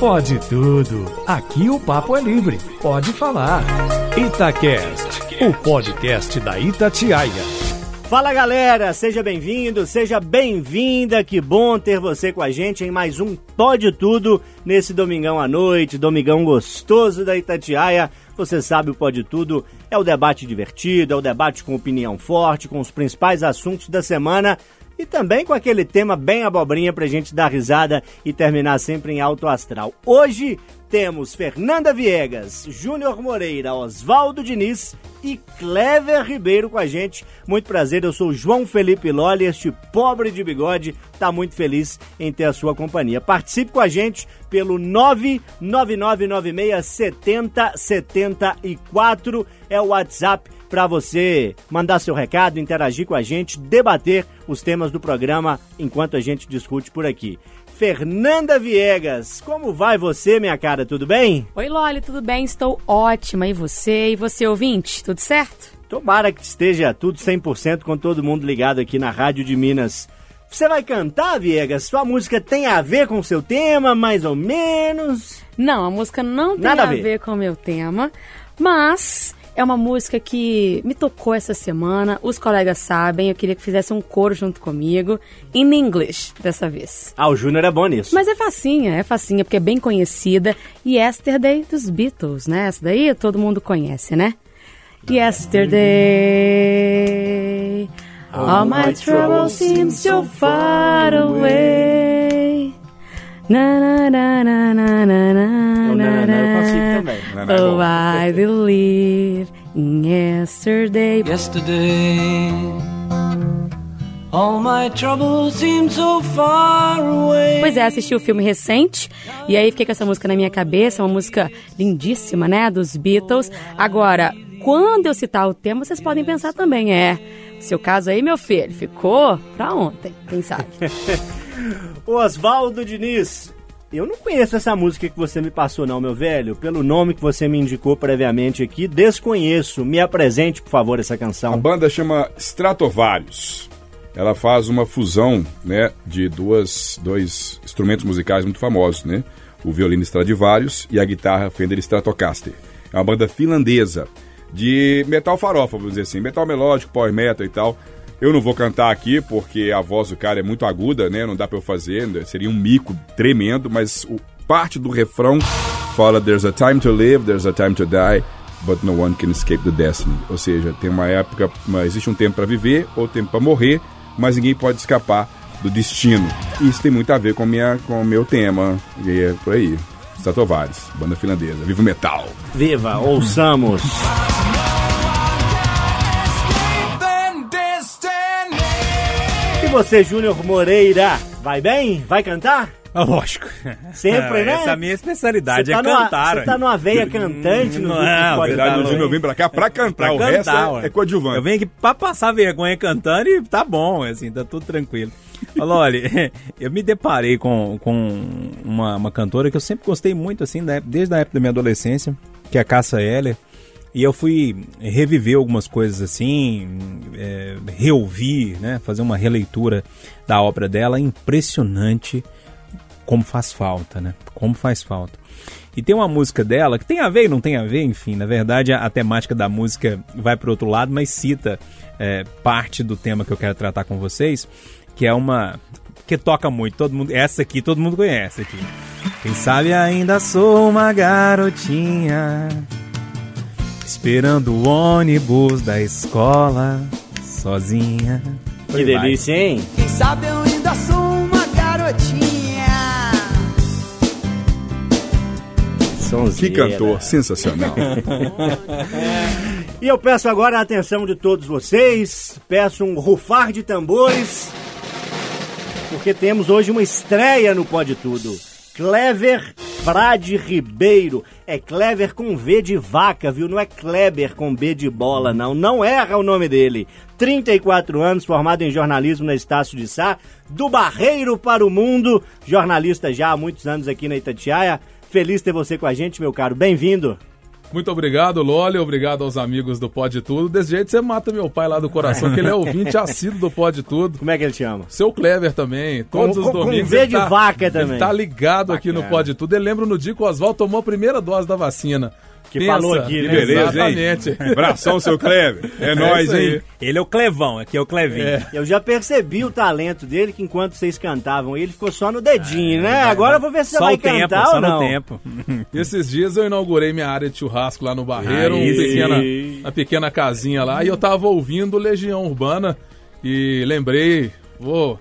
Pode tudo. Aqui o papo é livre. Pode falar. Itacast, o podcast da Itatiaia. Fala galera, seja bem-vindo, seja bem-vinda. Que bom ter você com a gente em mais um Pode Tudo nesse domingão à noite, domingão gostoso da Itatiaia. Você sabe o Pode Tudo é o debate divertido, é o debate com opinião forte, com os principais assuntos da semana e também com aquele tema bem abobrinha pra gente dar risada e terminar sempre em alto astral. Hoje temos Fernanda Viegas, Júnior Moreira, Oswaldo Diniz e Clever Ribeiro com a gente. Muito prazer, eu sou João Felipe Lolli, este pobre de bigode está muito feliz em ter a sua companhia. Participe com a gente pelo 999967074, é o WhatsApp para você mandar seu recado, interagir com a gente, debater os temas do programa enquanto a gente discute por aqui. Fernanda Viegas, como vai você, minha cara? Tudo bem? Oi, Loli, tudo bem? Estou ótima. E você? E você, ouvinte? Tudo certo? Tomara que esteja tudo 100% com todo mundo ligado aqui na Rádio de Minas. Você vai cantar, Viegas? Sua música tem a ver com o seu tema, mais ou menos? Não, a música não tem Nada a ver. ver com o meu tema, mas é uma música que me tocou essa semana. Os colegas sabem, eu queria que fizesse um coro junto comigo, in English dessa vez. Ah, o Júnior é bom nisso. Mas é facinha, é facinha, porque é bem conhecida. Yesterday dos Beatles, né? Essa daí todo mundo conhece, né? Yesterday, all my troubles seem so far away. Oh, bom. I believe in yesterday. Yesterday, all my troubles seem so far away. Pois é, assisti o filme recente e aí fiquei com essa música na minha cabeça, uma música lindíssima, né, dos Beatles. Agora, quando eu citar o tema, vocês podem pensar também, é, seu caso aí, meu filho, ficou pra ontem, quem sabe? Oswaldo Diniz, eu não conheço essa música que você me passou não, meu velho. Pelo nome que você me indicou previamente aqui, desconheço. Me apresente, por favor, essa A canção. banda chama Stratovarius. Ela faz uma fusão, né, de duas, dois instrumentos musicais muito famosos, né? O violino Stradivarius e a guitarra Fender Stratocaster. É uma banda finlandesa de metal farofa, vamos dizer assim, metal melódico, power metal e tal. Eu não vou cantar aqui porque a voz do cara é muito aguda, né? Não dá pra eu fazer, né? seria um mico tremendo, mas o, parte do refrão fala There's a time to live, there's a time to die, but no one can escape the destiny. Ou seja, tem uma época, existe um tempo para viver ou tempo para morrer, mas ninguém pode escapar do destino. Isso tem muito a ver com, minha, com o meu tema, e é por aí. Stratovarius, banda finlandesa. Viva o metal! Viva, ouçamos. Você, Júnior Moreira, vai bem? Vai cantar? Ah, Lógico. Sempre, né? Essa é a minha especialidade, Você tá é numa- cantar. Você tá numa veia cantante no Não, Na verdade, Dar, o Júnior vem pra cá pra cantar, Pra o resto cantar, é, é coadjuvante. Eu venho aqui pra passar vergonha cantando e tá bom, assim, tá tudo tranquilo. Olha, olha, eu me deparei com, com uma, uma cantora que eu sempre gostei muito, assim, da desde a época da minha adolescência, que é a Cassa Heller. E eu fui reviver algumas coisas assim, é, reouvir, né, fazer uma releitura da obra dela. Impressionante como faz falta, né? Como faz falta. E tem uma música dela que tem a ver e não tem a ver, enfim, na verdade a, a temática da música vai para outro lado, mas cita é, parte do tema que eu quero tratar com vocês, que é uma que toca muito, todo mundo, essa aqui todo mundo conhece aqui. Quem sabe ainda sou uma garotinha esperando o ônibus da escola sozinha. Que delícia, hein? Quem sabe eu ainda sou uma garotinha. Que Sonzeira. cantor sensacional. E eu peço agora a atenção de todos vocês, peço um rufar de tambores, porque temos hoje uma estreia no Pode Tudo. Clever Frade Ribeiro. É Clever com V de vaca, viu? Não é Kleber com B de bola, não. Não erra o nome dele. 34 anos, formado em jornalismo na Estácio de Sá, do Barreiro para o Mundo, jornalista já há muitos anos aqui na Itatiaia. Feliz ter você com a gente, meu caro. Bem-vindo. Muito obrigado, Loli. Obrigado aos amigos do Pode Tudo. Desse jeito você mata meu pai lá do coração, que ele é ouvinte assíduo do Pode Tudo. Como é que ele chama? Seu Clever também. Todos Com- os com- com domingos. V de tá- vaca também. Ele tá ligado aqui no Bacana. Pode Tudo. Ele lembra no dia que o Oswaldo tomou a primeira dose da vacina. Que falou aqui, né? beleza, hein? Exatamente. Abração, seu Clever. É, nóis, isso aí. hein? Ele é o Clevão, aqui é o Clevinho. É. Eu já percebi o talento dele, que enquanto vocês cantavam, ele ficou só no dedinho, né? Agora eu vou ver se você Só vai o tempo, cantar só ou não. no tempo. Esses dias eu inaugurei minha área de churrasco lá no Barreiro, uma pequena, uma pequena casinha lá, e eu tava ouvindo Legião Urbana e lembrei, vou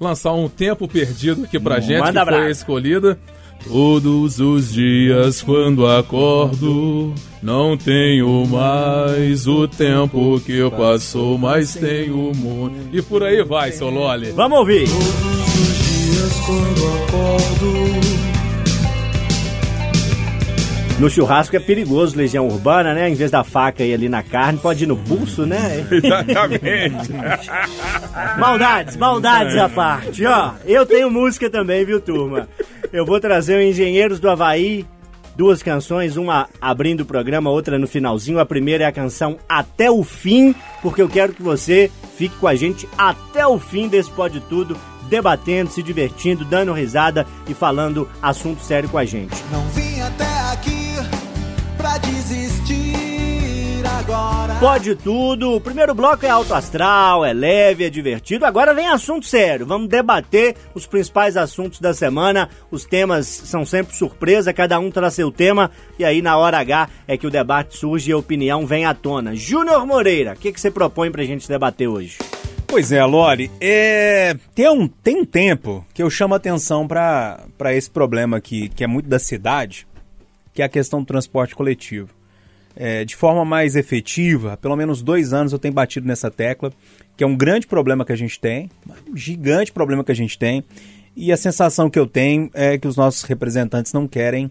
lançar um tempo perdido aqui pra gente, Manda que foi brasa. escolhida. Todos os dias quando acordo, não tenho mais o tempo que passou, mas tenho muito. E por aí vai, seu Loli. Vamos ouvir. No churrasco é perigoso, legião urbana, né? Em vez da faca ir ali na carne, pode ir no pulso, né? Exatamente. Maldades, maldades à parte, ó. Eu tenho música também, viu, turma? Eu vou trazer o Engenheiros do Havaí, duas canções, uma abrindo o programa, outra no finalzinho. A primeira é a canção Até o Fim, porque eu quero que você fique com a gente até o fim desse Pode Tudo, debatendo, se divertindo, dando risada e falando assunto sério com a gente. Não vim até aqui pra desistir agora. Pode tudo. O primeiro bloco é alto astral, é leve, é divertido. Agora vem assunto sério. Vamos debater os principais assuntos da semana. Os temas são sempre surpresa, cada um traz seu tema. E aí, na hora H, é que o debate surge e a opinião vem à tona. Júnior Moreira, o que, que você propõe pra gente debater hoje? Pois é, Lore, é, tem, um, tem um tempo que eu chamo atenção para esse problema aqui, que é muito da cidade, que é a questão do transporte coletivo. É, de forma mais efetiva, pelo menos dois anos eu tenho batido nessa tecla, que é um grande problema que a gente tem, um gigante problema que a gente tem, e a sensação que eu tenho é que os nossos representantes não querem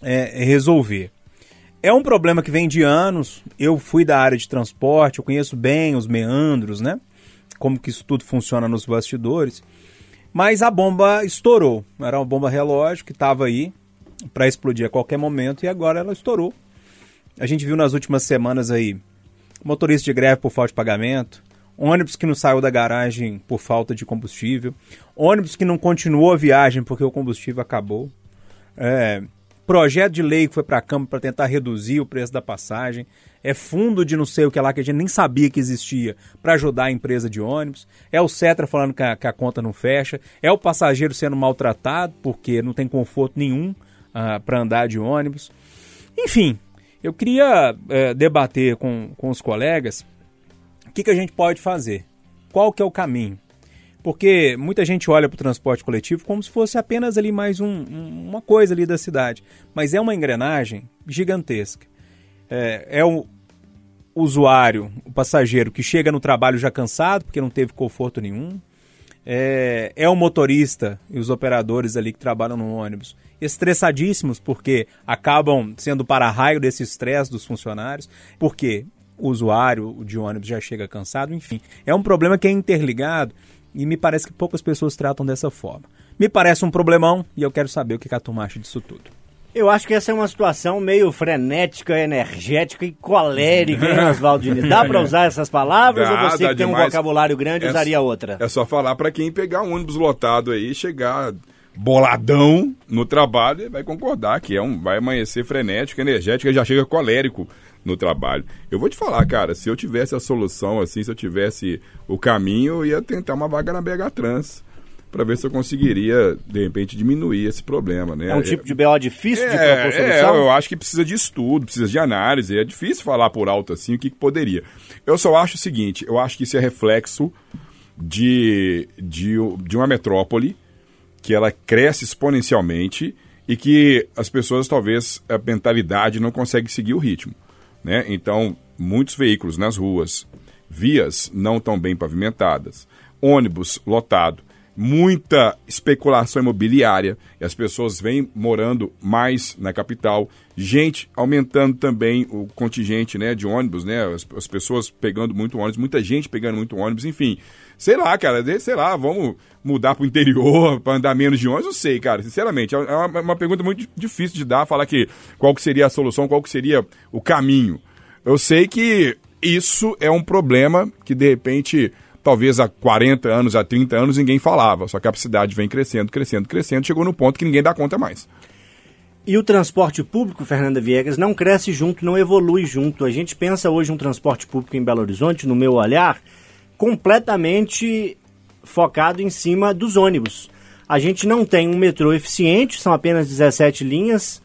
é, resolver. É um problema que vem de anos. Eu fui da área de transporte, eu conheço bem os meandros, né? Como que isso tudo funciona nos bastidores. Mas a bomba estourou. Era uma bomba relógio que estava aí para explodir a qualquer momento e agora ela estourou. A gente viu nas últimas semanas aí motorista de greve por falta de pagamento, ônibus que não saiu da garagem por falta de combustível, ônibus que não continuou a viagem porque o combustível acabou. É, projeto de lei que foi para a Câmara para tentar reduzir o preço da passagem, é fundo de não sei o que lá que a gente nem sabia que existia para ajudar a empresa de ônibus, é o Cetra falando que a, que a conta não fecha, é o passageiro sendo maltratado porque não tem conforto nenhum para andar de ônibus. Enfim, eu queria é, debater com, com os colegas o que, que a gente pode fazer, qual que é o caminho. Porque muita gente olha para o transporte coletivo como se fosse apenas ali mais um, uma coisa ali da cidade. Mas é uma engrenagem gigantesca. É, é o usuário, o passageiro que chega no trabalho já cansado, porque não teve conforto nenhum. É, é o motorista e os operadores ali que trabalham no ônibus estressadíssimos porque acabam sendo para-raio desse estresse dos funcionários. Porque o usuário de ônibus já chega cansado, enfim. É um problema que é interligado e me parece que poucas pessoas tratam dessa forma. Me parece um problemão e eu quero saber o que a turma acha disso tudo. Eu acho que essa é uma situação meio frenética, energética e colérica, hein, Oswaldo Diniz? Dá pra usar essas palavras Dá, ou você que tem um vocabulário grande É usaria outra? É só falar pra quem pegar um ônibus lotado aí, chegar boladão no trabalho, vai concordar que é um, vai amanhecer frenético, energético, já chega colérico no trabalho. Eu vou te falar, cara, se eu tivesse a solução assim, se eu tivesse o caminho, eu ia tentar uma vaga na BH Trans para ver se eu conseguiria de repente diminuir esse problema, né? É um tipo de BO difícil de É, propor é, solução? eu acho que precisa de estudo, precisa de análise. É difícil falar por alto assim o que, que poderia. Eu só acho o seguinte: eu acho que isso é reflexo de, de, de uma metrópole que ela cresce exponencialmente e que as pessoas talvez a mentalidade não consegue seguir o ritmo, né? Então muitos veículos nas ruas, vias não tão bem pavimentadas, ônibus lotado, muita especulação imobiliária e as pessoas vêm morando mais na capital. Gente aumentando também o contingente né, de ônibus, né? As, as pessoas pegando muito ônibus, muita gente pegando muito ônibus, enfim. Sei lá, cara, sei lá, vamos mudar pro interior para andar menos de ônibus, não sei, cara, sinceramente. É uma, uma pergunta muito difícil de dar, falar que qual que seria a solução, qual que seria o caminho. Eu sei que isso é um problema que, de repente, talvez há 40 anos, há 30 anos, ninguém falava. Só que a cidade vem crescendo, crescendo, crescendo, chegou no ponto que ninguém dá conta mais. E o transporte público, Fernanda Viegas, não cresce junto, não evolui junto. A gente pensa hoje um transporte público em Belo Horizonte, no meu olhar, completamente focado em cima dos ônibus. A gente não tem um metrô eficiente, são apenas 17 linhas,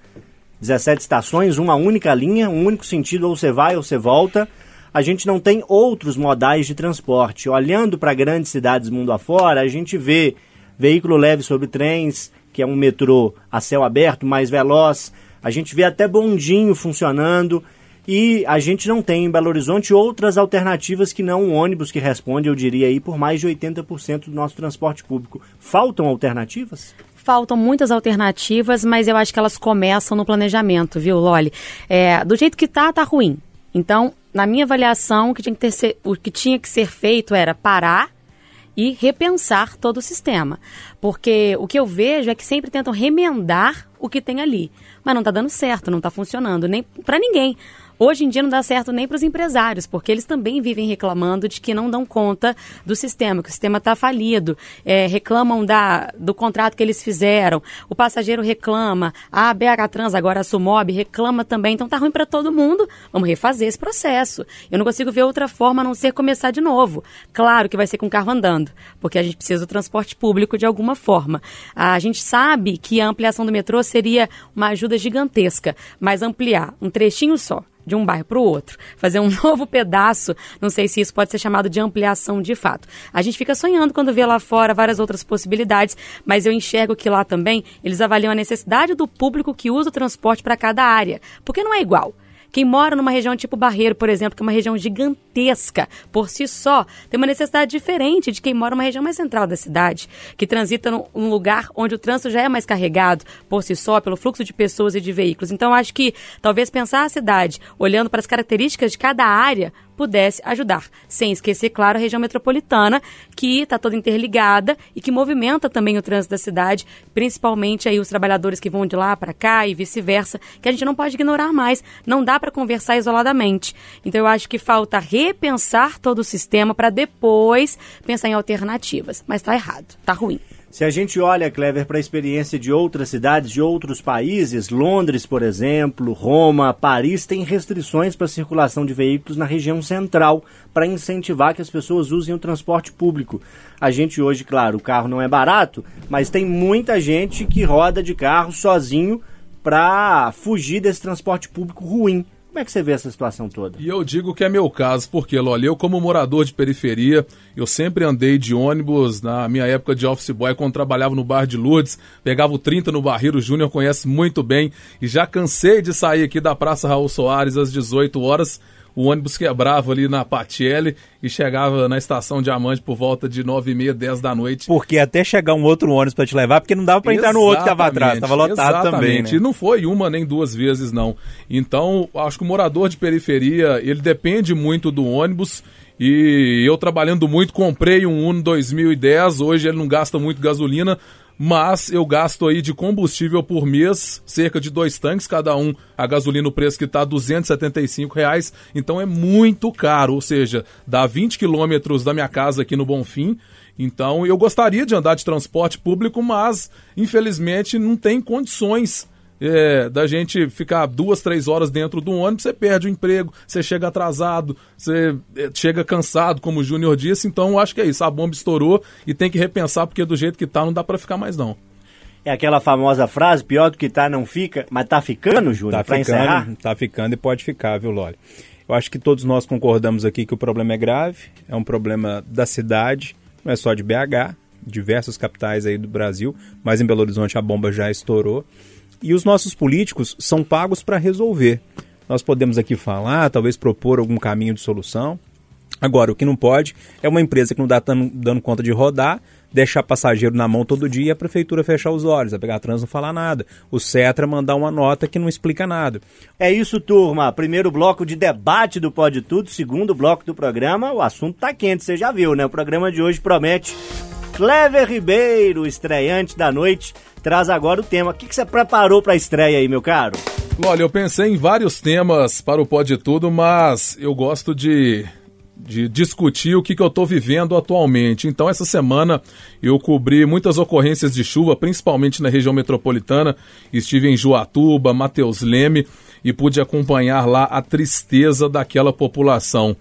17 estações, uma única linha, um único sentido, ou você vai ou você volta. A gente não tem outros modais de transporte. Olhando para grandes cidades mundo afora, a gente vê veículo leve sobre trens, que é um metrô a céu aberto, mais veloz. A gente vê até bondinho funcionando. E a gente não tem em Belo Horizonte outras alternativas que não o ônibus que responde, eu diria aí, por mais de 80% do nosso transporte público. Faltam alternativas? Faltam muitas alternativas, mas eu acho que elas começam no planejamento, viu, Loli? É, do jeito que tá, tá ruim. Então, na minha avaliação, o que tinha que, ser- o que tinha que ser feito era parar e repensar todo o sistema. Porque o que eu vejo é que sempre tentam remendar o que tem ali. Mas não está dando certo, não está funcionando, nem para ninguém. Hoje em dia não dá certo nem para os empresários, porque eles também vivem reclamando de que não dão conta do sistema, que o sistema está falido, é, reclamam da, do contrato que eles fizeram, o passageiro reclama, a BH Trans, agora a Sumob, reclama também, então tá ruim para todo mundo, vamos refazer esse processo. Eu não consigo ver outra forma a não ser começar de novo. Claro que vai ser com o carro andando, porque a gente precisa do transporte público de alguma forma. A gente sabe que a ampliação do metrô seria uma ajuda gigantesca, mas ampliar um trechinho só, de um bairro para o outro, fazer um novo pedaço, não sei se isso pode ser chamado de ampliação de fato. A gente fica sonhando quando vê lá fora várias outras possibilidades, mas eu enxergo que lá também eles avaliam a necessidade do público que usa o transporte para cada área, porque não é igual. Quem mora numa região tipo Barreiro, por exemplo, que é uma região gigantesca por si só, tem uma necessidade diferente de quem mora numa região mais central da cidade, que transita num lugar onde o trânsito já é mais carregado por si só, pelo fluxo de pessoas e de veículos. Então, acho que talvez pensar a cidade olhando para as características de cada área pudesse ajudar, sem esquecer, claro, a região metropolitana, que está toda interligada e que movimenta também o trânsito da cidade, principalmente aí os trabalhadores que vão de lá para cá e vice-versa, que a gente não pode ignorar mais, não dá para conversar isoladamente. Então eu acho que falta repensar todo o sistema para depois pensar em alternativas, mas está errado, está ruim. Se a gente olha, Clever, para a experiência de outras cidades, de outros países, Londres, por exemplo, Roma, Paris, tem restrições para a circulação de veículos na região central para incentivar que as pessoas usem o transporte público. A gente hoje, claro, o carro não é barato, mas tem muita gente que roda de carro sozinho para fugir desse transporte público ruim. Como é que você vê essa situação toda? E eu digo que é meu caso, porque, Loli, eu como morador de periferia, eu sempre andei de ônibus na minha época de office boy, quando trabalhava no bar de Lourdes, pegava o 30 no Barreiro, Júnior conhece muito bem, e já cansei de sair aqui da Praça Raul Soares às 18 horas, o ônibus quebrava ali na Patielli e chegava na estação Diamante por volta de 9 e meia, 10 da noite. Porque até chegar um outro ônibus pra te levar, porque não dava pra entrar no outro que tava atrás, tava lotado também, Exatamente. né? E não foi uma nem duas vezes, não. Então, acho que o morador de periferia, ele depende muito do ônibus. E eu trabalhando muito, comprei um Uno 2010, hoje ele não gasta muito gasolina, mas eu gasto aí de combustível por mês, cerca de dois tanques cada um, a gasolina o preço que está 275 reais, então é muito caro, ou seja, dá 20 quilômetros da minha casa aqui no Bonfim, então eu gostaria de andar de transporte público, mas infelizmente não tem condições é, da gente ficar duas, três horas dentro do ônibus, você perde o emprego, você chega atrasado, você é, chega cansado, como o Júnior disse. Então, eu acho que é isso. A bomba estourou e tem que repensar, porque do jeito que tá, não dá para ficar mais, não. É aquela famosa frase, pior do que tá não fica, mas tá ficando, Júnior, Tá pra encerrar? ficando, tá ficando e pode ficar, viu, Loli? Eu acho que todos nós concordamos aqui que o problema é grave, é um problema da cidade, não é só de BH, diversas capitais aí do Brasil, mas em Belo Horizonte a bomba já estourou. E os nossos políticos são pagos para resolver. Nós podemos aqui falar, talvez propor algum caminho de solução. Agora, o que não pode é uma empresa que não está dando, conta de rodar, deixar passageiro na mão todo dia e a prefeitura fechar os olhos, a pegar trans não falar nada. O Cetra mandar uma nota que não explica nada. É isso, turma. Primeiro bloco de debate do Pode Tudo, segundo bloco do programa. O assunto tá quente, você já viu, né? O programa de hoje promete. Clever Ribeiro, estreante da noite, traz agora o tema. O que, que você preparou para a estreia aí, meu caro? Olha, eu pensei em vários temas para o Pode Tudo, mas eu gosto de, de discutir o que, que eu estou vivendo atualmente. Então, essa semana eu cobri muitas ocorrências de chuva, principalmente na região metropolitana. Estive em Juatuba, Mateus Leme e pude acompanhar lá a tristeza daquela população.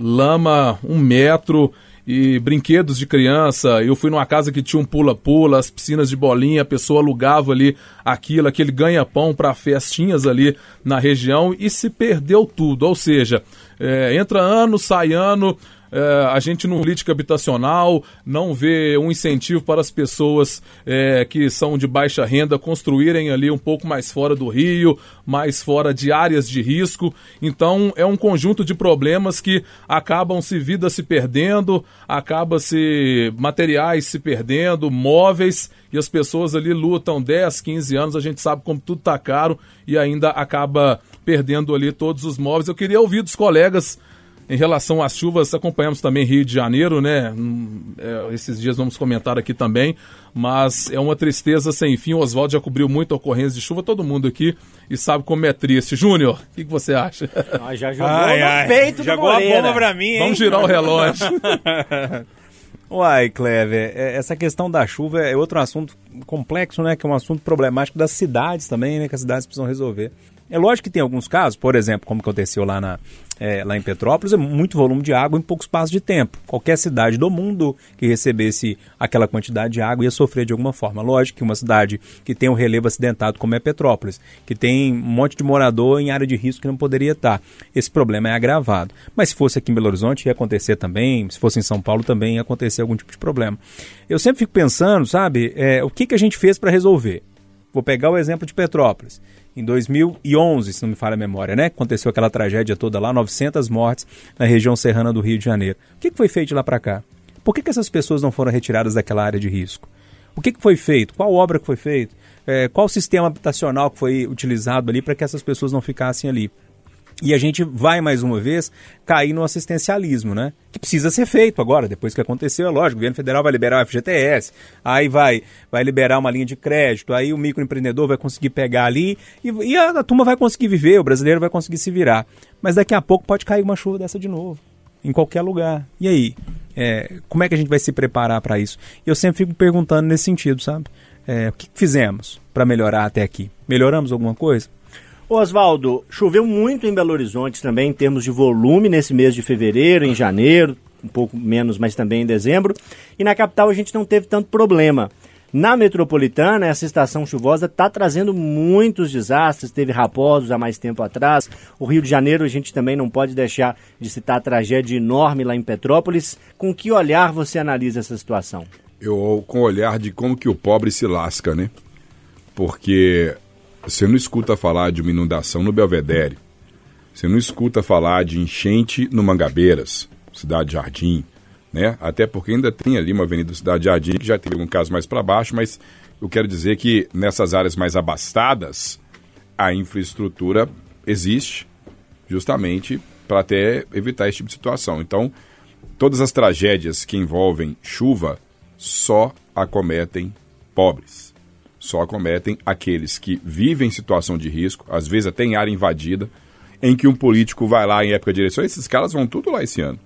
Lama, um metro e brinquedos de criança. Eu fui numa casa que tinha um pula-pula, as piscinas de bolinha, a pessoa alugava ali aquilo, aquele ganha-pão para festinhas ali na região e se perdeu tudo. Ou seja, é, entra ano, sai ano, é, a gente não política habitacional não vê um incentivo para as pessoas é, que são de baixa renda construírem ali um pouco mais fora do rio, mais fora de áreas de risco. Então é um conjunto de problemas que acabam se vida se perdendo, acaba se materiais se perdendo, móveis e as pessoas ali lutam 10, 15 anos, a gente sabe como tudo está caro e ainda acaba perdendo ali todos os móveis. Eu queria ouvir dos colegas em relação às chuvas, acompanhamos também Rio de Janeiro, né? Hum, é, esses dias vamos comentar aqui também, mas é uma tristeza sem fim. O Oswaldo já cobriu muita ocorrência de chuva, todo mundo aqui, e sabe como é triste. Júnior, o que, que, você acha? Ah, já jogou ai, no ai, peito Jogou a bomba pra mim, hein? Vamos girar o relógio. Uai, Clever, é, essa questão da chuva é outro assunto complexo, né? Que é um assunto problemático das cidades também, né? Que as cidades precisam resolver. É lógico que tem alguns casos, por exemplo, como aconteceu lá, na, é, lá em Petrópolis, é muito volume de água em pouco espaço de tempo. Qualquer cidade do mundo que recebesse aquela quantidade de água ia sofrer de alguma forma. Lógico que uma cidade que tem um relevo acidentado como é Petrópolis, que tem um monte de morador em área de risco que não poderia estar. Esse problema é agravado. Mas se fosse aqui em Belo Horizonte ia acontecer também, se fosse em São Paulo também ia acontecer algum tipo de problema. Eu sempre fico pensando, sabe, é, o que, que a gente fez para resolver? Vou pegar o exemplo de Petrópolis em 2011, se não me falha a memória, né? Aconteceu aquela tragédia toda lá, 900 mortes na região serrana do Rio de Janeiro. O que, foi feito de lá para cá? Por que, essas pessoas não foram retiradas daquela área de risco? O que, que foi feito? Qual obra que foi feita? É, qual sistema habitacional que foi utilizado ali para que essas pessoas não ficassem ali? E a gente vai mais uma vez cair no assistencialismo, né? Que precisa ser feito agora, depois que aconteceu, é lógico, o governo federal vai liberar o FGTS, aí vai, vai liberar uma linha de crédito, aí o microempreendedor vai conseguir pegar ali e, e a, a turma vai conseguir viver, o brasileiro vai conseguir se virar. Mas daqui a pouco pode cair uma chuva dessa de novo, em qualquer lugar. E aí? É, como é que a gente vai se preparar para isso? Eu sempre fico perguntando nesse sentido, sabe? É, o que fizemos para melhorar até aqui? Melhoramos alguma coisa? Oswaldo, choveu muito em Belo Horizonte também em termos de volume nesse mês de fevereiro, em janeiro, um pouco menos, mas também em dezembro. E na capital a gente não teve tanto problema. Na metropolitana, essa estação chuvosa está trazendo muitos desastres. Teve Raposos há mais tempo atrás. O Rio de Janeiro, a gente também não pode deixar de citar a tragédia enorme lá em Petrópolis. Com que olhar você analisa essa situação? Eu, com o olhar de como que o pobre se lasca, né? Porque você não escuta falar de uma inundação no Belvedere. Você não escuta falar de enchente no Mangabeiras, Cidade Jardim, né? Até porque ainda tem ali uma Avenida Cidade Jardim que já teve um caso mais para baixo, mas eu quero dizer que nessas áreas mais abastadas a infraestrutura existe justamente para até evitar esse tipo de situação. Então, todas as tragédias que envolvem chuva só acometem pobres só acometem aqueles que vivem em situação de risco, às vezes até em área invadida, em que um político vai lá em época de eleição. Esses caras vão tudo lá esse ano.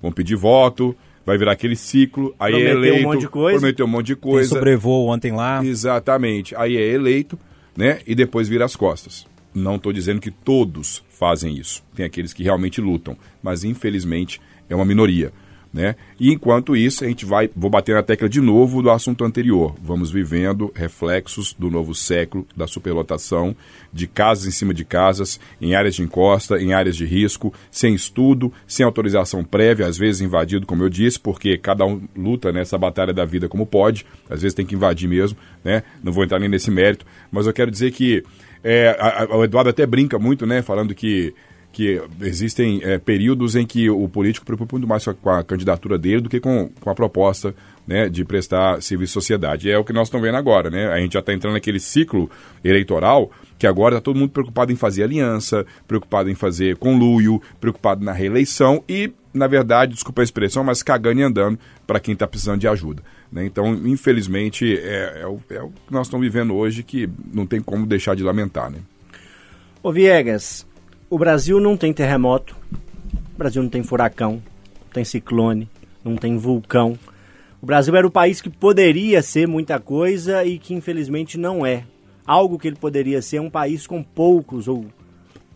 Vão pedir voto, vai virar aquele ciclo, aí é prometeu é eleito, um monte de coisa. prometeu um monte de coisa. Tem sobrevoo ontem lá. Exatamente. Aí é eleito, né? E depois vira as costas. Não estou dizendo que todos fazem isso. Tem aqueles que realmente lutam, mas infelizmente é uma minoria. Né? E enquanto isso, a gente vai, vou bater na tecla de novo do assunto anterior. Vamos vivendo reflexos do novo século, da superlotação, de casas em cima de casas, em áreas de encosta, em áreas de risco, sem estudo, sem autorização prévia, às vezes invadido, como eu disse, porque cada um luta nessa batalha da vida como pode, às vezes tem que invadir mesmo, né? Não vou entrar nem nesse mérito, mas eu quero dizer que é, a, a, o Eduardo até brinca muito, né? Falando que que existem é, períodos em que o político preocupa muito mais com a, candidatura dele do que com, com a proposta né, de prestar serviço à sociedade. É o que nós estamos vendo agora, né? A gente já está entrando naquele ciclo eleitoral que agora está todo mundo preocupado em fazer aliança, preocupado em fazer conluio, preocupado na reeleição e, na verdade, desculpa a expressão, mas cagando e andando para quem está precisando de ajuda. Né? Então, infelizmente, é, é, o, é o que nós estamos vivendo hoje que não tem como deixar de lamentar. Né? Ô Viegas, o Brasil não tem terremoto, o Brasil não tem furacão, não tem ciclone, não tem vulcão. O Brasil era o país que poderia ser muita coisa e que infelizmente não é. Algo que ele poderia ser um país com poucos ou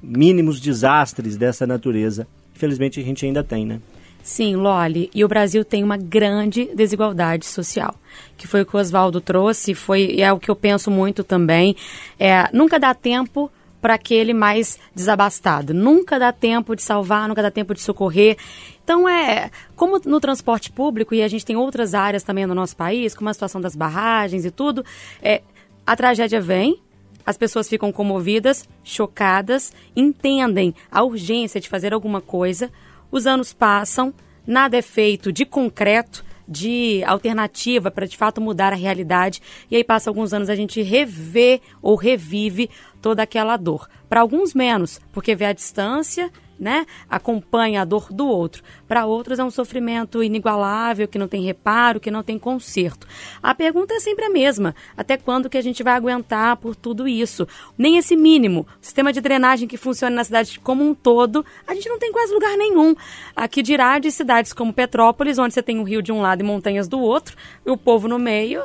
mínimos desastres dessa natureza. Infelizmente a gente ainda tem, né? Sim, Loli, e o Brasil tem uma grande desigualdade social, que foi o que o Oswaldo trouxe, foi é o que eu penso muito também. É, nunca dá tempo para aquele mais desabastado. Nunca dá tempo de salvar, nunca dá tempo de socorrer. Então é, como no transporte público e a gente tem outras áreas também no nosso país, como a situação das barragens e tudo, é, a tragédia vem, as pessoas ficam comovidas, chocadas, entendem a urgência de fazer alguma coisa, os anos passam, nada é feito de concreto, de alternativa para de fato mudar a realidade. E aí passa alguns anos a gente revê ou revive toda aquela dor. Para alguns menos, porque vê a distância né, acompanha a dor do outro. Para outros é um sofrimento inigualável, que não tem reparo, que não tem conserto. A pergunta é sempre a mesma: até quando que a gente vai aguentar por tudo isso? Nem esse mínimo, sistema de drenagem que funciona na cidade como um todo, a gente não tem quase lugar nenhum. Aqui dirá de cidades como Petrópolis, onde você tem o rio de um lado e montanhas do outro, e o povo no meio,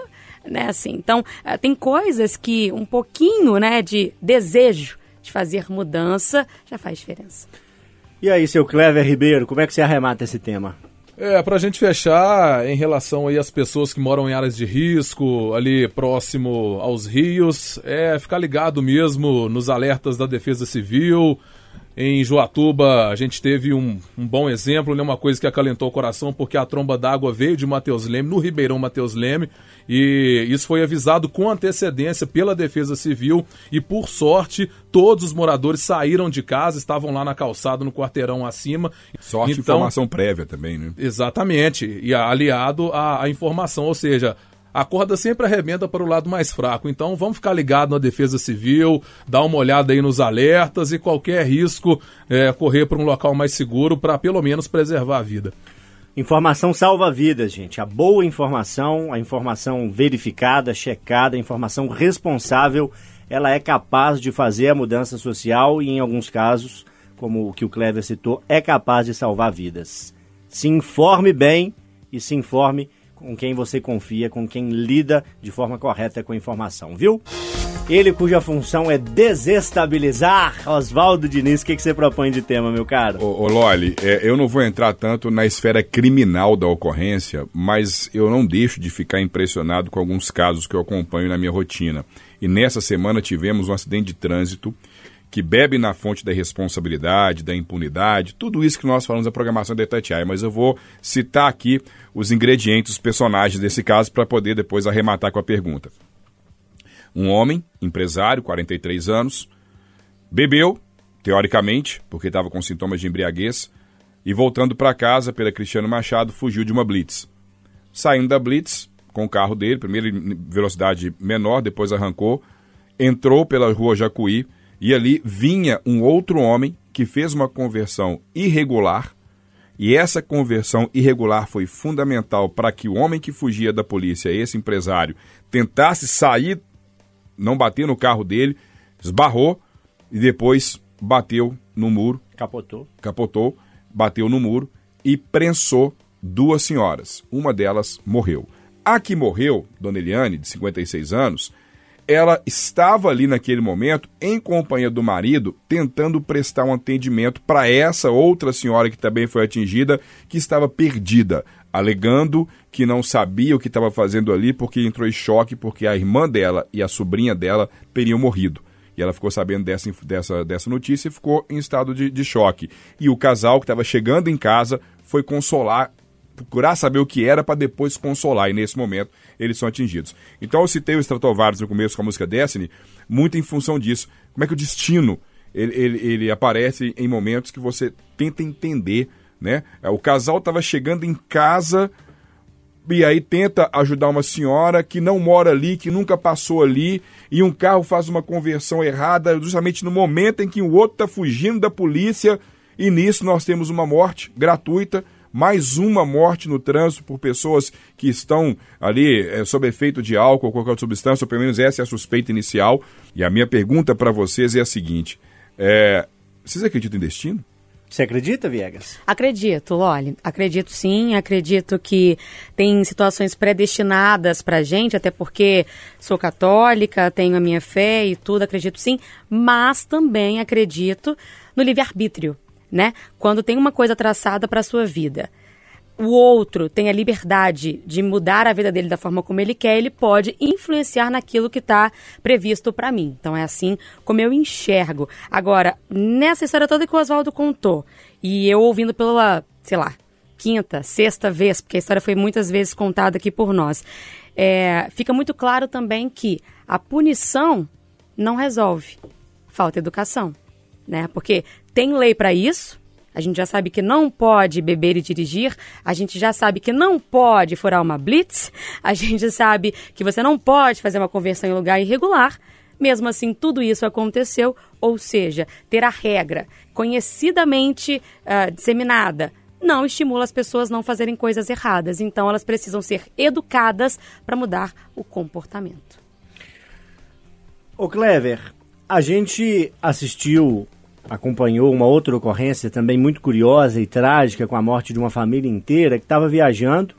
né, assim. Então, eh, tem coisas que um pouquinho, né, de desejo de fazer mudança já faz diferença. E aí, seu Clever Ribeiro, como é que você arremata esse tema? É, pra gente fechar, em relação aí às pessoas que moram em áreas de risco, ali próximo aos rios, é ficar ligado mesmo nos alertas da Defesa Civil, em Joatuba, a gente teve um, um, bom exemplo, né? uma coisa que acalentou o coração, porque a tromba d'água veio de Mateus Leme, no Ribeirão Mateus Leme, e isso foi avisado com antecedência pela Defesa Civil, e por sorte, todos os moradores saíram de casa, estavam lá na calçada, no quarteirão acima. Sorte então, informação prévia também, né? Exatamente, e aliado à, à informação, ou seja, a corda sempre arrebenta para o lado mais fraco. Então vamos ficar ligado na defesa civil, dar uma olhada aí nos alertas e qualquer risco é, correr para um local mais seguro para pelo menos preservar a vida. Informação salva vidas, gente. A boa informação, a informação verificada, checada, a informação responsável, ela é capaz de fazer a mudança social e, em alguns casos, como o que o Clever citou, é capaz de salvar vidas. Se informe bem e se informe com quem você confia, com quem lida de forma correta com a informação, viu? Ele cuja função é desestabilizar. Oswaldo Diniz, o que, que você propõe de tema, meu caro? Ô, ô Loli, é, eu não vou entrar tanto na esfera criminal da ocorrência, mas eu não deixo de ficar impressionado com alguns casos que eu acompanho na minha rotina. E nessa semana tivemos um acidente de trânsito que bebe na fonte da responsabilidade, da impunidade, tudo isso que nós falamos da programação da Itatiaia, mas eu vou citar aqui os ingredientes, os personagens desse caso para poder depois arrematar com a pergunta. Um homem, empresário, 43 anos, bebeu, teoricamente, porque estava com sintomas de embriaguez, e voltando para casa pela Cristiano Machado, fugiu de uma blitz. Saindo da blitz, com o carro dele, primeiro em velocidade menor, depois arrancou, entrou pela rua Jacuí, e ali vinha um outro homem que fez uma conversão irregular, e essa conversão irregular foi fundamental para que o homem que fugia da polícia, esse empresário, tentasse sair, não bater no carro dele, esbarrou e depois bateu no muro. Capotou. Capotou, bateu no muro e prensou duas senhoras. Uma delas morreu. A que morreu, Dona Eliane, de 56 anos, ela estava ali naquele momento em companhia do marido, tentando prestar um atendimento para essa outra senhora que também foi atingida, que estava perdida, alegando que não sabia o que estava fazendo ali porque entrou em choque porque a irmã dela e a sobrinha dela teriam morrido. E ela ficou sabendo dessa, dessa, dessa notícia e ficou em estado de, de choque. E o casal que estava chegando em casa foi consolar procurar saber o que era para depois consolar, e nesse momento eles são atingidos. Então eu citei o Stratovarius no começo com a música Destiny, muito em função disso. Como é que o destino ele, ele, ele aparece em momentos que você tenta entender, né? É, O casal estava chegando em casa e aí tenta ajudar uma senhora que não mora ali, que nunca passou ali, e um carro faz uma conversão errada justamente no momento em que o outro está fugindo da polícia, e nisso nós temos uma morte gratuita, mais uma morte no trânsito por pessoas que estão ali eh, sob efeito de álcool ou qualquer outra substância, ou pelo menos essa é a suspeita inicial. E a minha pergunta para vocês é a seguinte: é, vocês acreditam em destino? Você acredita, Viegas? Acredito, Loli. Acredito sim. Acredito que tem situações predestinadas pra gente, até porque sou católica, tenho a minha fé e tudo, acredito sim. Mas também acredito no livre-arbítrio, né? Quando tem uma coisa traçada pra sua vida. O outro tem a liberdade de mudar a vida dele da forma como ele quer, ele pode influenciar naquilo que está previsto para mim. Então é assim como eu enxergo. Agora, nessa história toda que o Oswaldo contou, e eu ouvindo pela, sei lá, quinta, sexta vez, porque a história foi muitas vezes contada aqui por nós, é, fica muito claro também que a punição não resolve. Falta educação, né? Porque tem lei para isso. A gente já sabe que não pode beber e dirigir, a gente já sabe que não pode furar uma blitz, a gente sabe que você não pode fazer uma conversão em lugar irregular. Mesmo assim, tudo isso aconteceu, ou seja, ter a regra conhecidamente ah, disseminada não estimula as pessoas não fazerem coisas erradas. Então, elas precisam ser educadas para mudar o comportamento. Ô Clever, a gente assistiu, acompanhou uma outra ocorrência também muito curiosa e trágica com a morte de uma família inteira que estava viajando.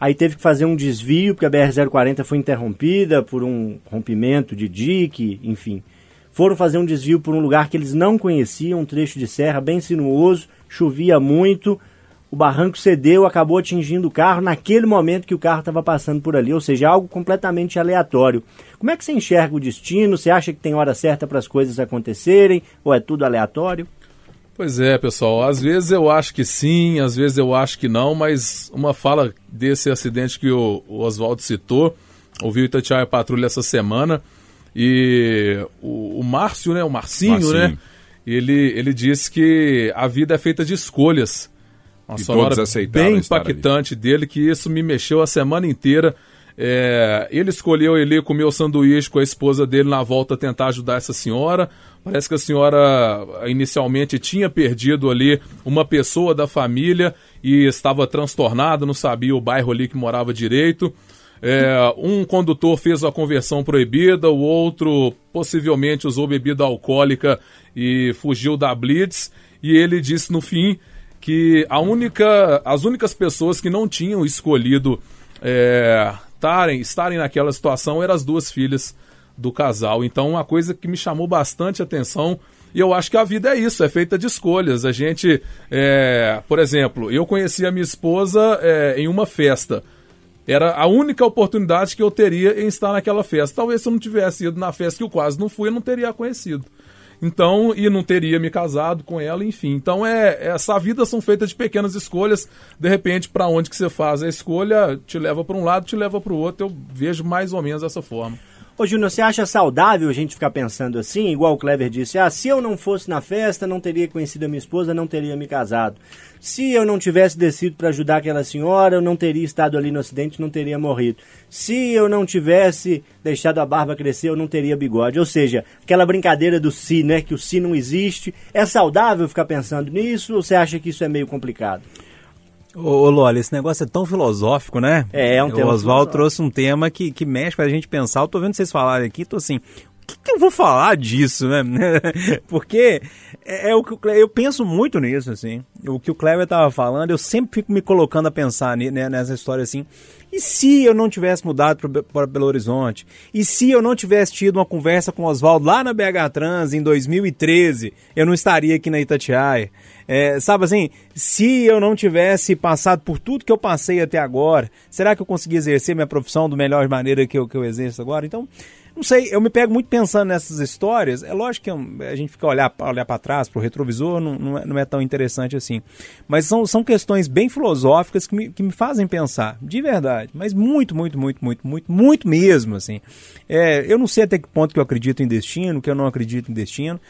Aí teve que fazer um desvio, porque a BR-040 foi interrompida por um rompimento de dique, enfim. Foram fazer um desvio por um lugar que eles não conheciam, um trecho de serra bem sinuoso, chovia muito, o barranco cedeu, acabou atingindo o carro naquele momento que o carro estava passando por ali, ou seja, algo completamente aleatório. Como é que você enxerga o destino? Você acha que tem hora certa para as coisas acontecerem ou é tudo aleatório? Pois é, pessoal. Às vezes eu acho que sim, às vezes eu acho que não, mas uma fala desse acidente que o, o Oswaldo citou, ouviu Itatiaia Patrulha essa semana, e o, o Márcio, né, o Marcinho, Marcinho. né, ele, ele disse que a vida é feita de escolhas. Uma E sonora bem estar ali. impactante dele, que isso me mexeu a semana inteira. É, ele escolheu ele comer o sanduíche com a esposa dele na volta tentar ajudar essa senhora. Parece que a senhora inicialmente tinha perdido ali uma pessoa da família e estava transtornada, não sabia o bairro ali que morava direito. É, um condutor fez a conversão proibida, o outro possivelmente usou bebida alcoólica e fugiu da blitz. E ele disse no fim que a única, as únicas pessoas que não tinham escolhido é, tarem, estarem naquela situação eram as duas filhas do casal. Então, uma coisa que me chamou bastante atenção. E eu acho que a vida é isso, é feita de escolhas. A gente, é, por exemplo, eu conheci a minha esposa é, em uma festa. Era a única oportunidade que eu teria em estar naquela festa. Talvez se eu não tivesse ido na festa que eu quase não fui, eu não teria conhecido. Então, e não teria me casado com ela, enfim. Então, é essa vida são feitas de pequenas escolhas. De repente, para onde que você faz a escolha, te leva para um lado, te leva para o outro. Eu vejo mais ou menos dessa forma. Ô Júnior, você acha saudável a gente ficar pensando assim, igual o Clever disse, ah, se eu não fosse na festa, não teria conhecido a minha esposa, não teria me casado. Se eu não tivesse descido para ajudar aquela senhora, eu não teria estado ali no acidente, não teria morrido. Se eu não tivesse deixado a barba crescer, eu não teria bigode. Ou seja, aquela brincadeira do si, né, que o si não existe. É saudável ficar pensando nisso ou você acha que isso é meio complicado? Ô, ô Lola, esse negócio é tão filosófico, né? É, é um tema O Oswaldo trouxe um tema que, que mexe pra gente pensar. Eu tô vendo vocês falarem aqui, tô assim, o que, que eu vou falar disso, né? Porque é, é o que o eu penso muito nisso, assim. O que o Cleber tava falando, eu sempre fico me colocando a pensar né, nessa história assim. E se eu não tivesse mudado para Belo Horizonte? E se eu não tivesse tido uma conversa com o Oswaldo lá na BH Trans em 2013, eu não estaria aqui na Itatiaia. É, sabe assim, se eu não tivesse passado por tudo que eu passei até agora, será que eu consegui exercer minha profissão da melhor maneira que eu, que eu exerço agora? Então, Não sei, eu me pego muito pensando nessas histórias. É lógico que a gente fica olhar, olhar para trás, pro retrovisor, não, não, é, não é tão interessante assim. Mas são, são questões bem filosóficas que me, que me fazem pensar, de verdade. Mas muito, muito, muito, muito, muito, muito mesmo, assim. É, eu não sei até que ponto que eu acredito em destino, que eu não acredito em destino.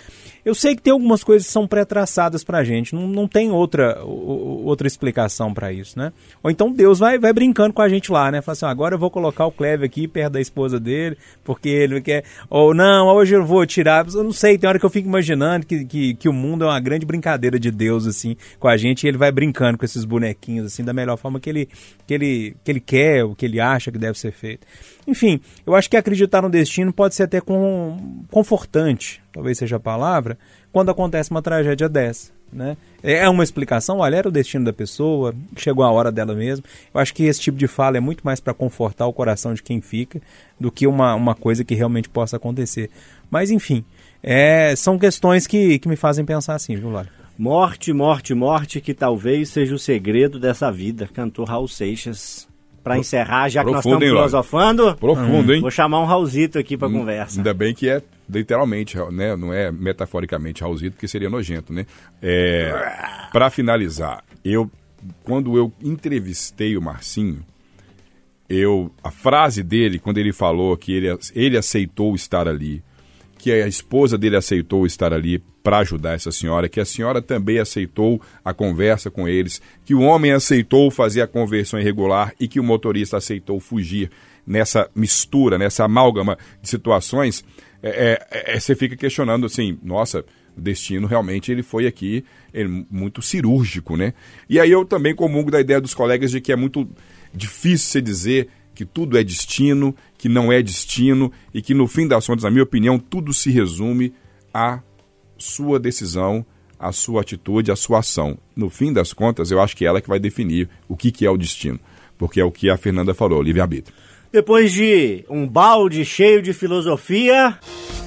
Eu sei que tem algumas coisas que são pré-traçadas pra gente, não, não tem outra, outra explicação pra isso, né? Ou então Deus vai, vai brincando com a gente lá, né? Fala assim, "Ah, agora eu vou colocar o Cleve aqui perto da esposa dele, porque ele quer... Ou não, hoje eu vou tirar... Eu não sei, tem hora que eu fico imaginando que, que, que o mundo é uma grande brincadeira de Deus, assim, com a gente, e ele vai brincando com esses bonequinhos, assim, da melhor forma que ele, que ele, que ele quer, o que ele acha que deve ser feito. Enfim, eu acho que acreditar no destino pode ser até com, confortante, talvez seja a palavra, quando acontece uma tragédia dessa. Né? É uma explicação, olha, era o destino da pessoa, chegou a hora dela mesmo. Eu acho que esse tipo de fala é muito mais para confortar o coração de quem fica do que uma, uma coisa que realmente possa acontecer. Mas enfim, é, são questões que, que me fazem pensar assim, viu, Lório? Morte, morte, morte, que talvez seja o segredo dessa vida. Cantor Raul Seixas. Pra encerrar, já que nós estamos hein, filosofando, Profundo, hein? vou chamar um Raulzito aqui pra conversa. Ainda bem que é literalmente, né? Não é metaforicamente Raulzito, porque seria nojento, né? É, para finalizar, eu quando eu entrevistei o Marcinho, eu a frase dele quando ele falou que ele, ele aceitou estar ali, que a esposa dele aceitou estar ali para ajudar essa senhora, que a senhora também aceitou a conversa com eles, que o homem aceitou fazer a conversão irregular e que o motorista aceitou fugir nessa mistura, nessa amálgama de situações, é, é, é, você fica questionando assim, nossa, o destino realmente ele foi aqui ele, muito cirúrgico, né? E aí eu também comungo da ideia dos colegas de que é muito difícil você dizer que tudo é destino, que não é destino e que no fim das contas, na minha opinião, tudo se resume à sua decisão, à sua atitude, à sua ação. No fim das contas, eu acho que é ela que vai definir o que, que é o destino, porque é o que a Fernanda falou, livre-arbítrio. Depois de um balde cheio de filosofia,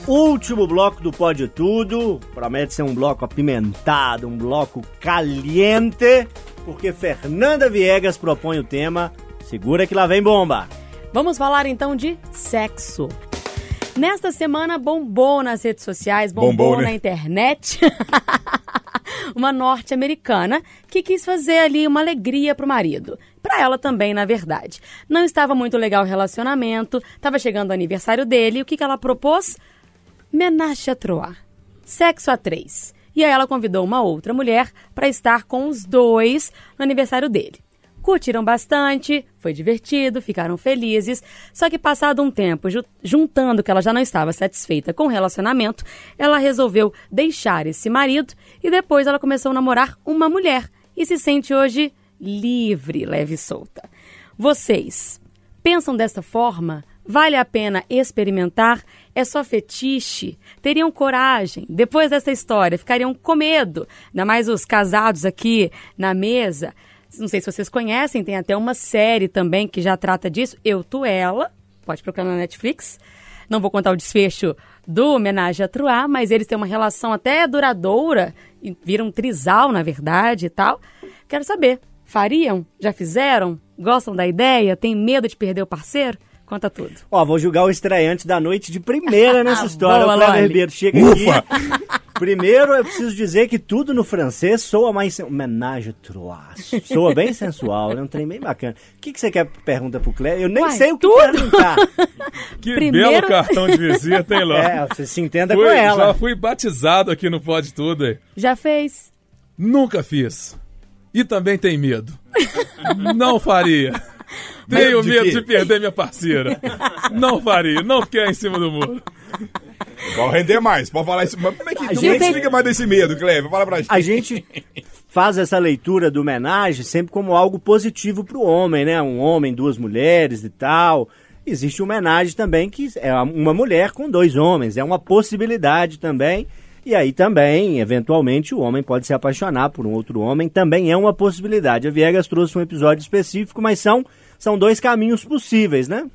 último bloco do Pode Tudo. Promete ser um bloco apimentado, um bloco caliente, porque Fernanda Viegas propõe o tema. Segura que lá vem bomba. Vamos falar então de sexo. Nesta semana bombou nas redes sociais, bombou, Bombou, né? na internet. uma norte-americana que quis fazer ali uma alegria pro marido. Pra ela também, na verdade. Não estava muito legal o relacionamento, estava chegando o aniversário dele, e o que, que ela propôs? Menage à trois. Sexo a três. E aí ela convidou uma outra mulher para estar com os dois no aniversário dele. Curtiram bastante, foi divertido, ficaram felizes. Só que passado um tempo, ju- juntando que ela já não estava satisfeita com o relacionamento, ela resolveu deixar esse marido e depois ela começou a namorar uma mulher e se sente hoje livre, leve e solta. Vocês pensam dessa forma? Vale a pena experimentar? É só fetiche? Teriam coragem? Depois dessa história, ficariam com medo? Ainda mais os casados aqui na mesa. Não sei se vocês conhecem, tem até uma série também que já trata disso. Eu, Tu, Ela. Pode procurar na Netflix. Não vou contar o desfecho do homenagem a Truá, mas eles têm uma relação até duradoura, viram um trisal, na verdade, e tal. Quero saber, fariam? Já fizeram? Gostam da ideia? Tem medo de perder o parceiro? Conta tudo. Ó, vou julgar o estreante da noite de primeira nessa história. Boa, o Cleber Loli. Ribeiro chega aqui. Primeiro, eu preciso dizer que tudo no francês soa mais... Homenage trois. Soa bem sensual, né? Um trem bem bacana. O que, que você quer pergunta pro Cleber? Eu nem Uai, sei o que tudo. perguntar. Que Primeiro- belo cartão de visita, hein, Ló? É, você se entenda Fui- com ela. Já fui batizado aqui no Pode Tudo. hein? Já fez? Nunca fiz. E também tem medo. Não faria. Tenho de medo de perder minha parceira. Não faria. Não fiquei em cima do muro. Vai render mais, pode falar isso. Mas como é que, como é que gente- explica mais desse medo, Cleber? Fala pra gente. A gente faz essa leitura do homenagem sempre como algo positivo pro homem, né? Um homem, duas mulheres e tal. Existe o homenagem também que é uma mulher com dois homens. É uma possibilidade também. E aí também, eventualmente, o homem pode se apaixonar por um outro homem. Também é uma possibilidade. A Viegas trouxe um episódio específico, mas são, são dois caminhos possíveis, né?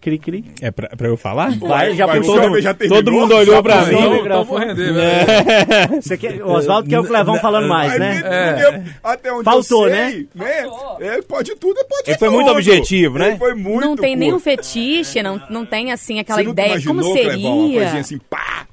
Cri, cri. É pra, pra eu falar? Vai, já Vai, puxou. o Kleber já todo mundo olhou Já pra mim. Microfone. então vou render, velho. Você quer, o Oswaldo quer o Clevão falando mais, né? É. Até onde Faltou, eu sei, né? É, pode tudo, é pode Ele foi muito objetivo, né? Ele foi muito não tem pô. nenhum fetiche, não, não tem assim aquela Você ideia. Como imaginou, Clevão, uma seria? coisinha assim, pá!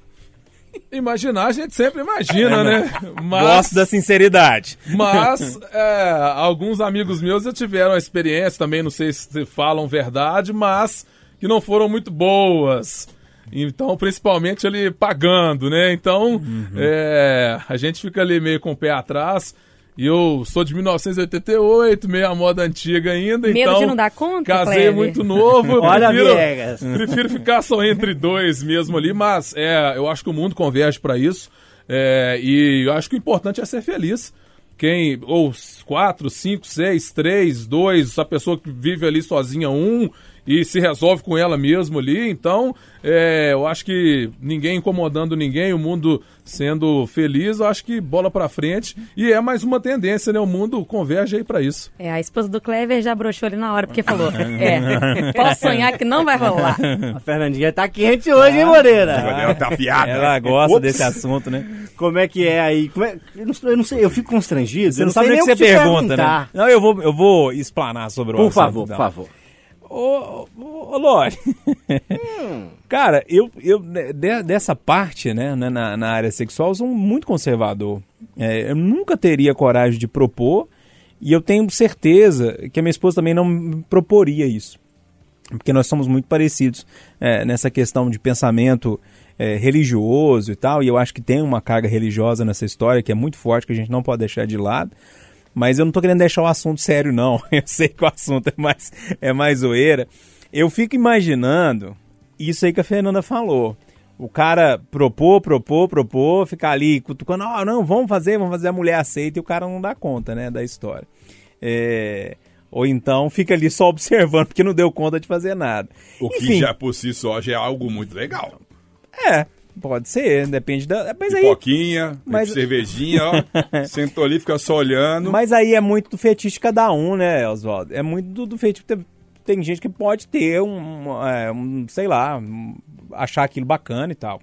Imaginar, a gente sempre imagina, né? Mas, Gosto da sinceridade. mas é, alguns amigos meus já tiveram a experiência, também não sei se falam verdade, mas que não foram muito boas. Então, principalmente ali pagando, né? Então, é, a gente fica ali meio com o pé atrás. E eu sou de 1988, meio a moda antiga ainda, Medo então... de não dar conta, Casei muito novo. Olha, prefiro- Viegas. Prefiro ficar só entre dois mesmo ali, mas é, eu acho que o mundo converge para isso. é, e eu acho que o importante é ser feliz. Quem, ou quatro, cinco, seis, três, dois, a pessoa que vive ali sozinha, um, e se resolve com ela mesmo ali. Então, é, eu acho que ninguém incomodando ninguém, o mundo sendo feliz, eu acho que bola pra frente. E é mais uma tendência, né? O mundo converge aí pra isso. É, a esposa do Clever já broxou ali na hora, porque falou: É, posso sonhar que não vai rolar. A Fernandinha tá quente hoje, hein, Moreira? Ela tá afiada. Ela gosta Ops. desse assunto, né? Como é que é aí? Como é- eu, não, eu não sei, eu fico constrangido. Você eu não sabe sei nem o que você pergunta, perguntar. né? Não, eu vou, eu vou explanar sobre o Por assunto, favor, então. por favor. Ô, ô, ô, Lore, cara, eu, eu né, de- dessa parte, né, né, na, na área sexual, eu sou muito conservador. É, eu nunca teria coragem de propor e eu tenho certeza que a minha esposa também não proporia isso. Porque nós somos muito parecidos é, nessa questão de pensamento é, religioso e tal, e eu acho que tem uma carga religiosa nessa história que é muito forte, que a gente não pode deixar de lado. Mas eu não tô querendo deixar o assunto sério, não. Eu sei que o assunto é mais, é mais zoeira. Eu fico imaginando isso aí que a Fernanda falou. O cara propor, propor, propor, ficar ali cutucando, ah, não, vamos fazer, vamos fazer, a mulher aceita e o cara não dá conta, né, da história. É, Ou então fica ali só observando porque não deu conta de fazer nada. O que Enfim, já por si só já é algo muito legal. É, pode ser, depende da... Mas aí, Pipoquinha, mas- cervejinha, ó. Sentou ali, fica só olhando. Mas aí é muito do fetiche de cada um, né, Oswaldo? É muito do, do fetiche. Tem, tem gente que pode ter um, é, um, sei lá, um- achar aquilo bacana e tal.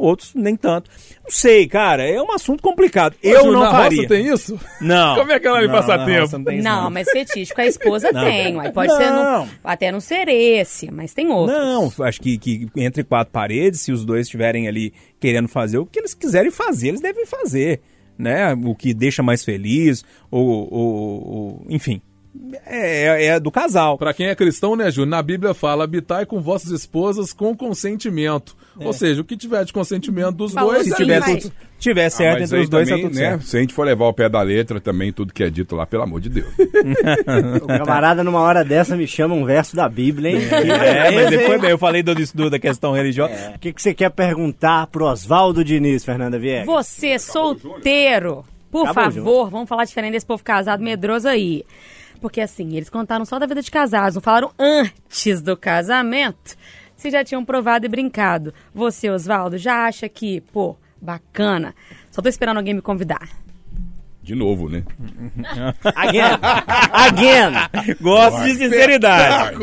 Outros nem tanto. Não sei, cara, é um assunto complicado. Eu Ju, não na faria. roça tem isso? Não. Como é que ela me Não, passa tempo? não tem isso, Não, mas fetiche com a esposa Não. tem. Uai, pode ser Não. no, até não ser esse, mas tem outros. Não, acho que, que entre quatro paredes, se os dois estiverem ali querendo fazer o que eles quiserem fazer, eles devem fazer, né? O que deixa mais feliz, ou, ou- ou- enfim, é, é do casal. Pra quem é cristão, né, Júnior? Na Bíblia fala: habitai com vossas esposas com consentimento. Ou seja, o que tiver de consentimento dos Falou dois. Se é tiver, tudo, tiver Ah, certo mas entre os dois, também, tá tudo né, certo. Se a gente for levar ao pé da letra também, tudo que é dito lá, pelo amor de Deus. O camarada, numa hora dessa, me chama um verso da Bíblia, hein? Que É, mas depois bem, eu falei do, do- da questão religiosa. O que, que você quer perguntar pro Oswaldo Diniz, Fernanda Viegas? Você, solteiro, por Acabou, favor, vamos falar diferente desse povo casado medroso aí. Porque assim, eles contaram só da vida de casados, não falaram antes do casamento. Se já tinham provado e brincado. Você, Oswaldo, já acha que, pô, bacana. Só tô esperando alguém me convidar. De novo, né? Again! Again! Gosto de sinceridade.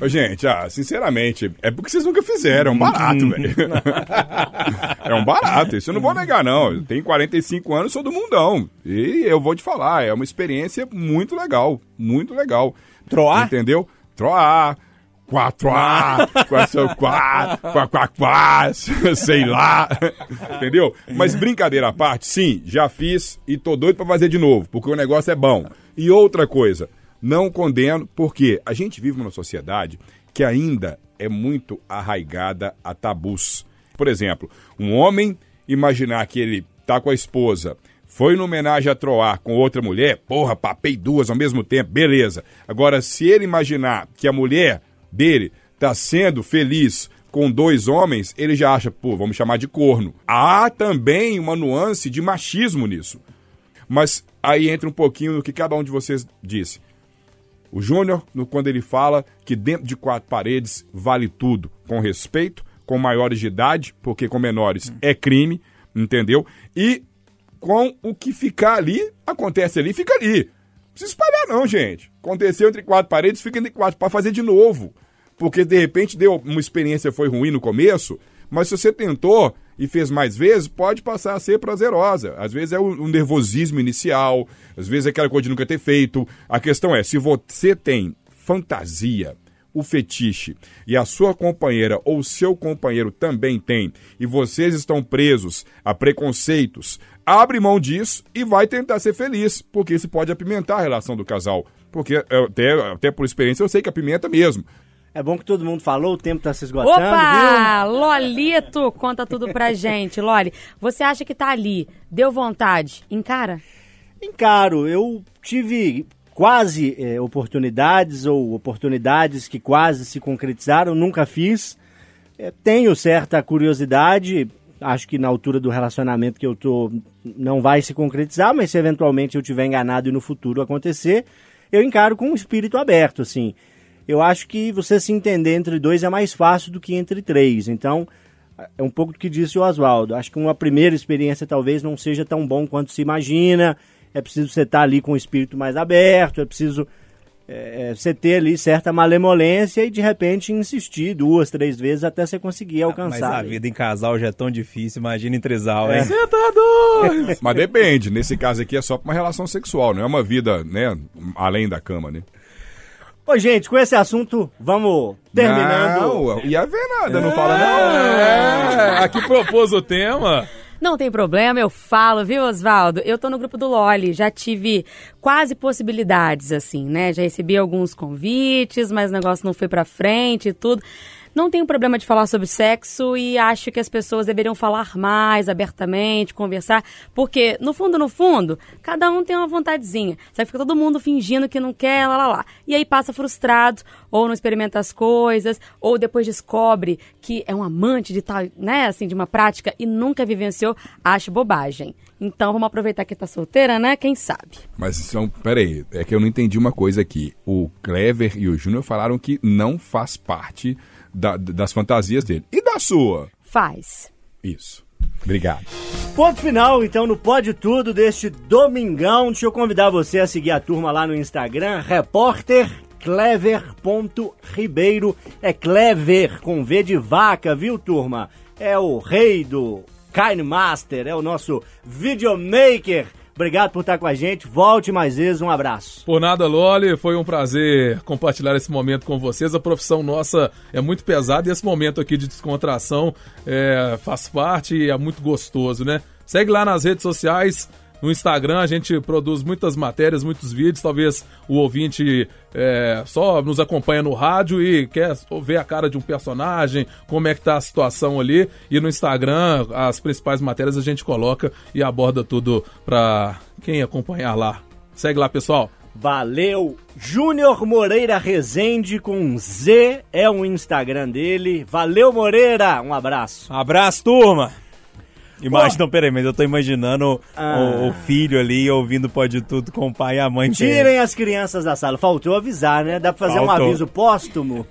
Ô, gente, ah, sinceramente, é porque vocês nunca fizeram. É um barato, velho. é um barato. Isso eu não vou negar, não. Eu tenho 45 anos, sou do mundão. E eu vou te falar, é uma experiência muito legal. Muito legal. Troar? Entendeu? Troar. Quá, seu quá, quá, quá, quá, sei lá. Entendeu? Mas brincadeira à parte, sim, já fiz e tô doido pra fazer de novo, porque o negócio é bom. E outra coisa, não condeno, porque a gente vive numa sociedade que ainda é muito arraigada a tabus. Por exemplo, um homem imaginar que ele tá com a esposa, foi numa homenagem a Troar com outra mulher, porra, papei duas ao mesmo tempo, beleza. Agora, se ele imaginar que a mulher dele tá sendo feliz com dois homens, ele já acha, pô, vamos chamar de corno. Há também uma nuance de machismo nisso. Mas aí entra um pouquinho no que cada um de vocês disse. O Júnior, quando ele fala que dentro de quatro paredes vale tudo, com respeito, com maiores de idade, porque com menores é crime, entendeu? E com o que ficar ali, acontece ali, fica ali. Precisa espalhar não, gente. Aconteceu entre quatro paredes, fica entre quatro, para fazer de novo. Porque de repente deu uma experiência foi ruim no começo, mas se você tentou e fez mais vezes, pode passar a ser prazerosa. Às vezes é o nervosismo inicial, às vezes é aquela coisa de nunca ter feito. A questão é, se você tem fantasia, o fetiche e a sua companheira ou seu companheiro também tem e vocês estão presos a preconceitos, abre mão disso e vai tentar ser feliz, porque isso pode apimentar a relação do casal. Porque eu, até, até por experiência eu sei que apimenta mesmo. É bom que todo mundo falou, o tempo tá se esgotando, Opa! Lolito, conta tudo pra gente. Loli, você acha que tá ali, deu vontade, encara? Encaro, eu tive quase é, oportunidades ou oportunidades que quase se concretizaram, nunca fiz. É, tenho certa curiosidade, acho que na altura do relacionamento que eu tô não vai se concretizar, mas se eventualmente eu tiver enganado e no futuro acontecer, eu encaro com um espírito aberto, assim. Eu acho que você se entender entre dois é mais fácil do que entre três. Então, é um pouco do que disse o Oswaldo. Acho que uma primeira experiência talvez não seja tão bom quanto se imagina. É preciso você estar ali com o espírito mais aberto, é preciso é, você ter ali certa malemolência e de repente insistir duas, três vezes até você conseguir alcançar. Mas a ali. vida em casal já é tão difícil, imagina em trisal, hein? Você tá doido? Mas depende, nesse caso aqui é só para uma relação sexual, não é uma vida, né, além da cama, né? Ô, gente, com esse assunto, vamos terminando. Não, ia ver nada, não fala não. É, aqui propôs o tema. Não tem problema, eu falo, viu, Oswaldo? Eu tô no grupo do Loli, já tive quase possibilidades, assim, né? Já recebi alguns convites, mas o negócio não foi pra frente e tudo. Não tenho problema de falar sobre sexo e acho que as pessoas deveriam falar mais abertamente, conversar, porque no fundo, no fundo, cada um tem uma vontadezinha. Só que fica todo mundo fingindo que não quer, lá, lá, lá. E aí passa frustrado, ou não experimenta as coisas, ou depois descobre que é um amante de tal, né, assim, de uma prática e nunca vivenciou, acho bobagem. Então vamos aproveitar que tá solteira, né? Quem sabe? Mas são, peraí, é que eu não entendi uma coisa aqui. O Clever e o Júnior falaram que não faz parte da- das fantasias dele. E da sua? Faz. Isso. Obrigado. Ponto final, então, no Pode Tudo deste domingão. Deixa eu convidar você a seguir a turma lá no Instagram, repórter clever.ribeiro. É Clever, com V de vaca, viu, turma? É o rei do Kind Master, é o nosso videomaker. Obrigado por estar com a gente. Volte mais vezes. Um abraço. Por nada, Loli, foi um prazer compartilhar esse momento com vocês. A profissão nossa é muito pesada e esse momento aqui de descontração é, faz parte e é muito gostoso, né? Segue lá nas redes sociais, no Instagram, a gente produz muitas matérias, muitos vídeos. Talvez o ouvinte é, só nos acompanha no rádio e quer ver a cara de um personagem, como é que tá a situação ali. E no Instagram, as principais matérias a gente coloca e aborda tudo pra quem acompanhar lá. Segue lá, pessoal. Valeu! Júnior Moreira Rezende com Z é o Instagram dele. Valeu, Moreira! Um abraço. Abraço, turma! Imagina, não, peraí, mas eu tô imaginando Ah. o, o filho ali ouvindo Pode Tudo com o pai e a mãe. Tirem as crianças da sala. Faltou avisar, né? Dá pra fazer um Faltou. aviso póstumo?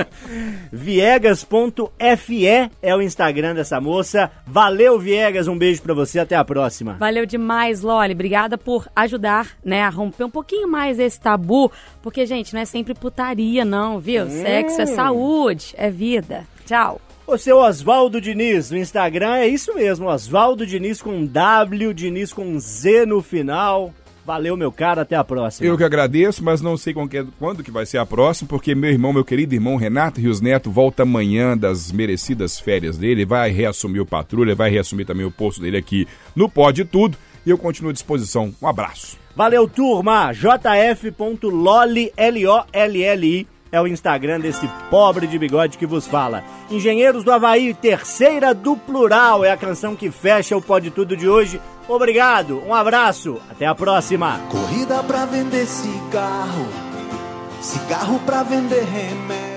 Viegas.fe é o Instagram dessa moça. Valeu, Viegas. Um beijo pra você. Até a próxima. Valeu demais, Loli. Obrigada por ajudar, né, a romper um pouquinho mais esse tabu. Porque, gente, não é sempre putaria, não, viu? Sexo é saúde, é vida. Tchau. O seu Oswaldo Diniz no Instagram é isso mesmo. Oswaldo Diniz com W, Diniz com Z no final. Valeu, meu cara. Até a próxima. Eu que agradeço, mas não sei quando que vai ser a próxima, porque meu irmão, meu querido irmão Renato Rios Neto volta amanhã das merecidas férias dele, vai reassumir o patrulha, vai reassumir também o posto dele aqui no Pode Tudo, e eu continuo à disposição. Um abraço. Valeu, turma! jf.lolli, L-O-L-L-I, é o Instagram desse pobre de bigode que vos fala. Engenheiros do Havaí, terceira do plural, é a canção que fecha o Pode Tudo de hoje. Obrigado, um abraço, até a próxima! Corrida pra vender cigarro, cigarro pra vender remédio.